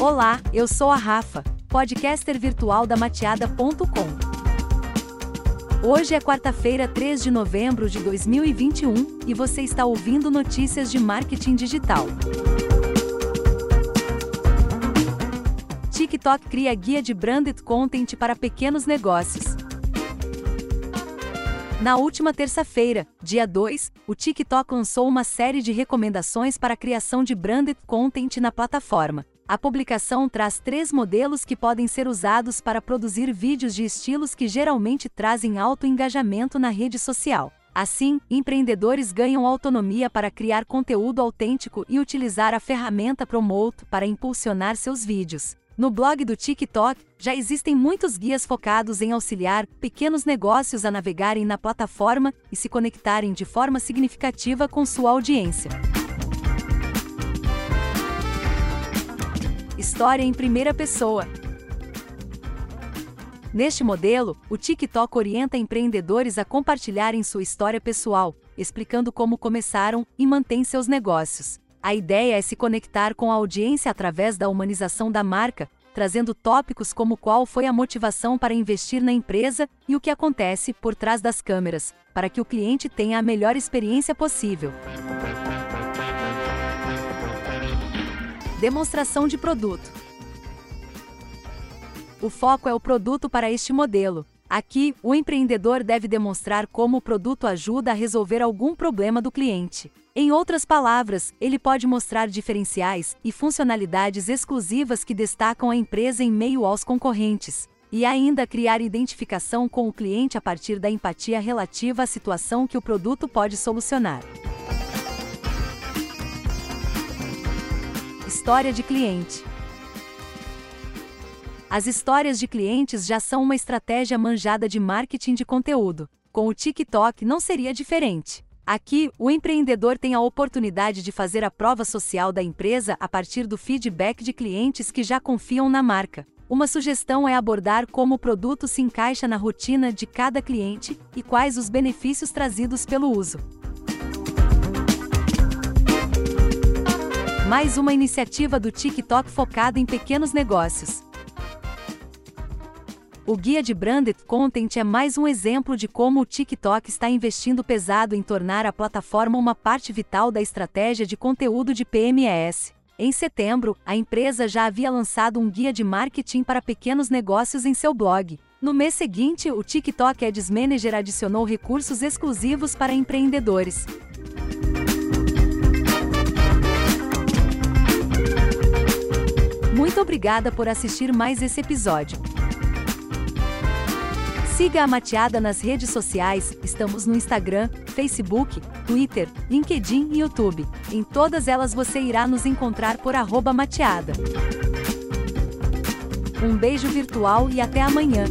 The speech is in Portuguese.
Olá, eu sou a Rafa, podcaster virtual da mateada.com. Hoje é quarta-feira, 3 de novembro de 2021, e você está ouvindo notícias de marketing digital. TikTok cria guia de branded content para pequenos negócios. Na última terça-feira, dia 2, o TikTok lançou uma série de recomendações para a criação de branded content na plataforma. A publicação traz três modelos que podem ser usados para produzir vídeos de estilos que geralmente trazem alto engajamento na rede social. Assim, empreendedores ganham autonomia para criar conteúdo autêntico e utilizar a ferramenta Promote para impulsionar seus vídeos. No blog do TikTok, já existem muitos guias focados em auxiliar pequenos negócios a navegarem na plataforma e se conectarem de forma significativa com sua audiência. História em primeira pessoa. Neste modelo, o TikTok orienta empreendedores a compartilharem sua história pessoal, explicando como começaram e mantêm seus negócios. A ideia é se conectar com a audiência através da humanização da marca, trazendo tópicos como qual foi a motivação para investir na empresa e o que acontece por trás das câmeras, para que o cliente tenha a melhor experiência possível. Demonstração de produto. O foco é o produto para este modelo. Aqui, o empreendedor deve demonstrar como o produto ajuda a resolver algum problema do cliente. Em outras palavras, ele pode mostrar diferenciais e funcionalidades exclusivas que destacam a empresa em meio aos concorrentes. E ainda criar identificação com o cliente a partir da empatia relativa à situação que o produto pode solucionar. História de cliente. As histórias de clientes já são uma estratégia manjada de marketing de conteúdo. Com o TikTok não seria diferente. Aqui, o empreendedor tem a oportunidade de fazer a prova social da empresa a partir do feedback de clientes que já confiam na marca. Uma sugestão é abordar como o produto se encaixa na rotina de cada cliente e quais os benefícios trazidos pelo uso. Mais uma iniciativa do TikTok focada em pequenos negócios. O guia de Branded Content é mais um exemplo de como o TikTok está investindo pesado em tornar a plataforma uma parte vital da estratégia de conteúdo de PMS. Em setembro, a empresa já havia lançado um guia de marketing para pequenos negócios em seu blog. No mês seguinte, o TikTok Ads Manager adicionou recursos exclusivos para empreendedores. Muito obrigada por assistir mais esse episódio. Siga a Mateada nas redes sociais, estamos no Instagram, Facebook, Twitter, LinkedIn e YouTube. Em todas elas você irá nos encontrar por mateada. Um beijo virtual e até amanhã!